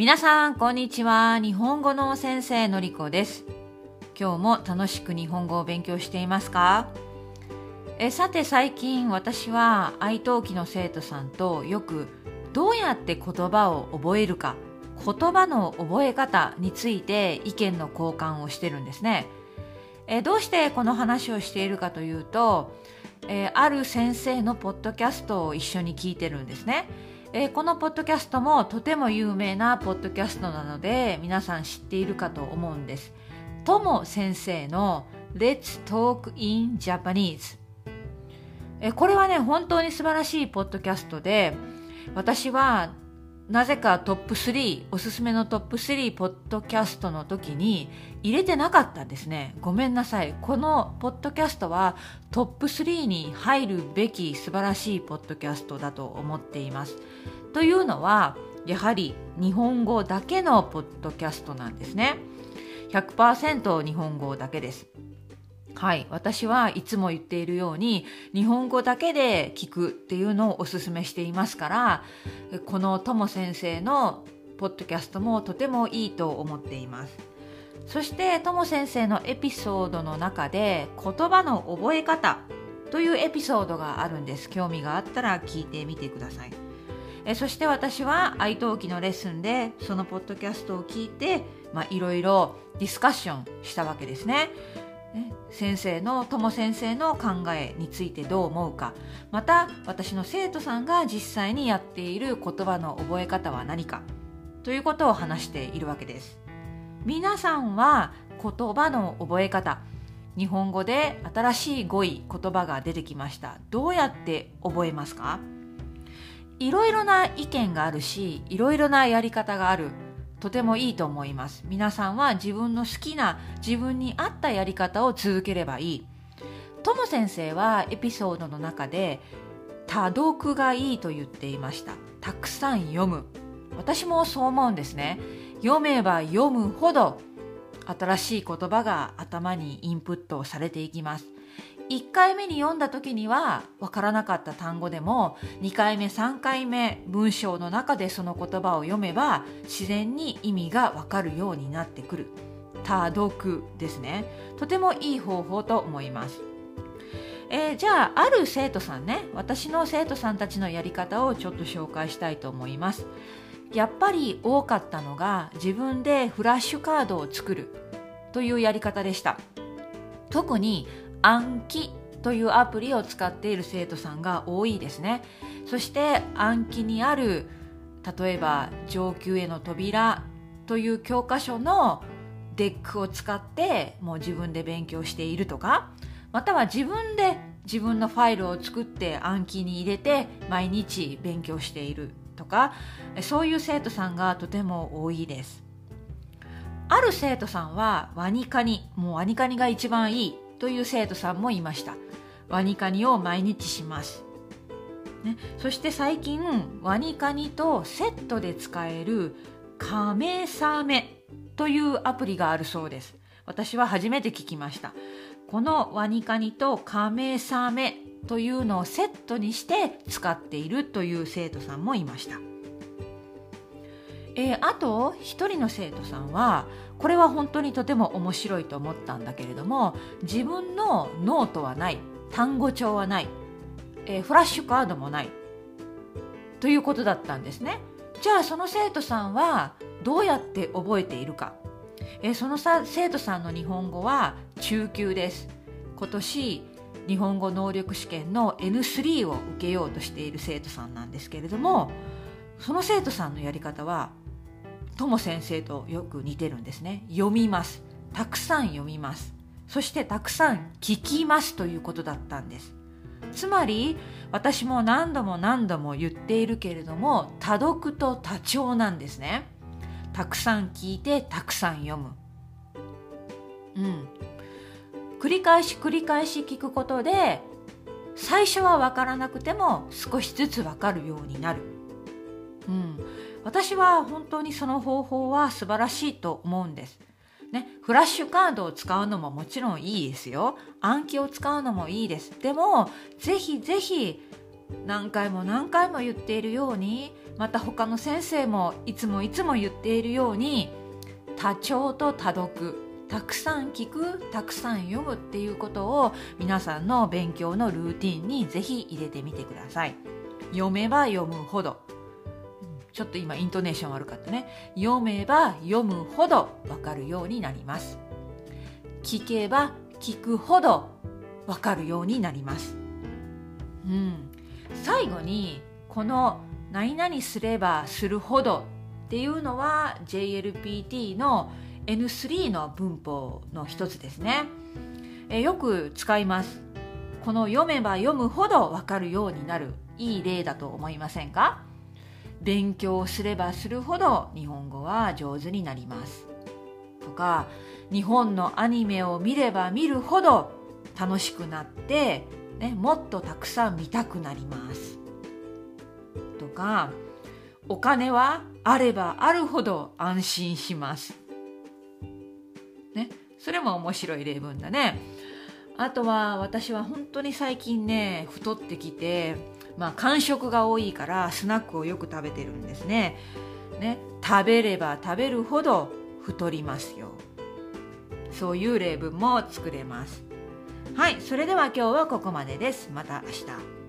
皆さん、こんにちは。日本語の先生のりこです。今日も楽しく日本語を勉強していますか？えさて最近私は愛登記の生徒さんとよくどうやって言葉を覚えるか言葉の覚え方について意見の交換をしてるんですね。えどうしてこの話をしているかというと、えある先生のポッドキャストを一緒に聞いてるんですね。えー、このポッドキャストもとても有名なポッドキャストなので皆さん知っているかと思うんです。とも先生の Let's Talk in Japanese えこれはね本当に素晴らしいポッドキャストで私はなぜかトップ3、おすすめのトップ3ポッドキャストの時に入れてなかったんですね。ごめんなさい。このポッドキャストはトップ3に入るべき素晴らしいポッドキャストだと思っています。というのは、やはり日本語だけのポッドキャストなんですね。100%日本語だけです。はい。私はいつも言っているように、日本語だけで聞くっていうのをお勧めしていますから、このとも先生のポッドキャストもとてもいいと思っています。そして、とも先生のエピソードの中で、言葉の覚え方というエピソードがあるんです。興味があったら聞いてみてください。えそして私は愛登記のレッスンでそのポッドキャストを聞いて、まあ、いろいろディスカッションしたわけですね。ね、先生の友先生の考えについてどう思うか。また私の生徒さんが実際にやっている言葉の覚え方は何か。ということを話しているわけです。皆さんは言葉の覚え方。日本語で新しい語彙言葉が出てきました。どうやって覚えますか？いろいろな意見があるしいろいろなやり方がある。とてもいいと思います。皆さんは自分の好きな自分に合ったやり方を続ければいい。とも先生はエピソードの中で多読がいいと言っていました。たくさん読む。私もそう思うんですね。読めば読むほど新しい言葉が頭にインプットされていきます。1回目に読んだ時には分からなかった単語でも2回目3回目文章の中でその言葉を読めば自然に意味が分かるようになってくる。多読ですね。とてもいい方法と思います。えー、じゃあある生徒さんね私の生徒さんたちのやり方をちょっと紹介したいと思います。やっぱり多かったのが自分でフラッシュカードを作るというやり方でした。特に Anki というアプリを使っている生徒さんが多いですね。そして Anki にある例えば上級への扉という教科書の deck を使ってもう自分で勉強しているとかまたは自分で自分のファイルを作って Anki に入れて毎日勉強しているとかそういう生徒さんがとても多いです。ある生徒さんはワニカニ。もうワニカニが一番いい。という生徒さんもいました。ワニカニを毎日します、ね、そして最近ワニカニとセットで使えるカメサメというアプリがあるそうです。私は初めて聞きました。このワニカニとカメサメというのをセットにして使っているという生徒さんもいました。えー、あと一人の生徒さんはこれは本当にとても面白いと思ったんだけれども自分のノートはない単語帳はない、えー、フラッシュカードもないということだったんですね。じゃあその生徒さんはどうやって覚えているか、えー、そのさ生徒さんの日本語は中級です。今年日本語能力試験の N3 を受けようとしている生徒さんなんですけれどもその生徒さんのやり方はとも先生とよく似てるんですね。読みます。たくさん読みます。そしてたくさん聞きますということだったんです。つまり私も何度も何度も言っているけれども多読と多聴なんですね。たくさん聞いてたくさん読む。うん。繰り返し繰り返し聞くことで最初は分からなくても少しずつ分かるようになる。うん、私は本当にその方法は素晴らしいと思うんです。ね、フラッシュカードを使うのももちろんいいですよ。暗記を使うのもいいです。でも、ぜひぜひ何回も何回も言っているようにまた他の先生もいつもいつも言っているように多聴と多読たくさん聞くたくさん読むっていうことを皆さんの勉強のルーティンにぜひ入れてみてください読めば読むほどちょっと今イントネーション悪かったね。読めば読むほどわかるようになります。聞けば聞くほどわかるようになります。うん。最後にこの何々すればするほどっていうのは JLPT の N3 の文法の一つですね。えよく使います。この読めば読むほどわかるようになる。いい例だと思いませんか？勉強すればするほど日本語は上手になります。とか日本のアニメを見れば見るほど楽しくなって、ね、もっとたくさん見たくなります。とかお金はあればあるほど安心します。ねそれも面白い例文だね。あとは私は本当に最近ね太ってきてまあ間食が多いからスナックをよく食べてるんですね。ね食べれば食べるほど太りますよ。そういう例文も作れます。はいそれでは今日はここまでです。また明日。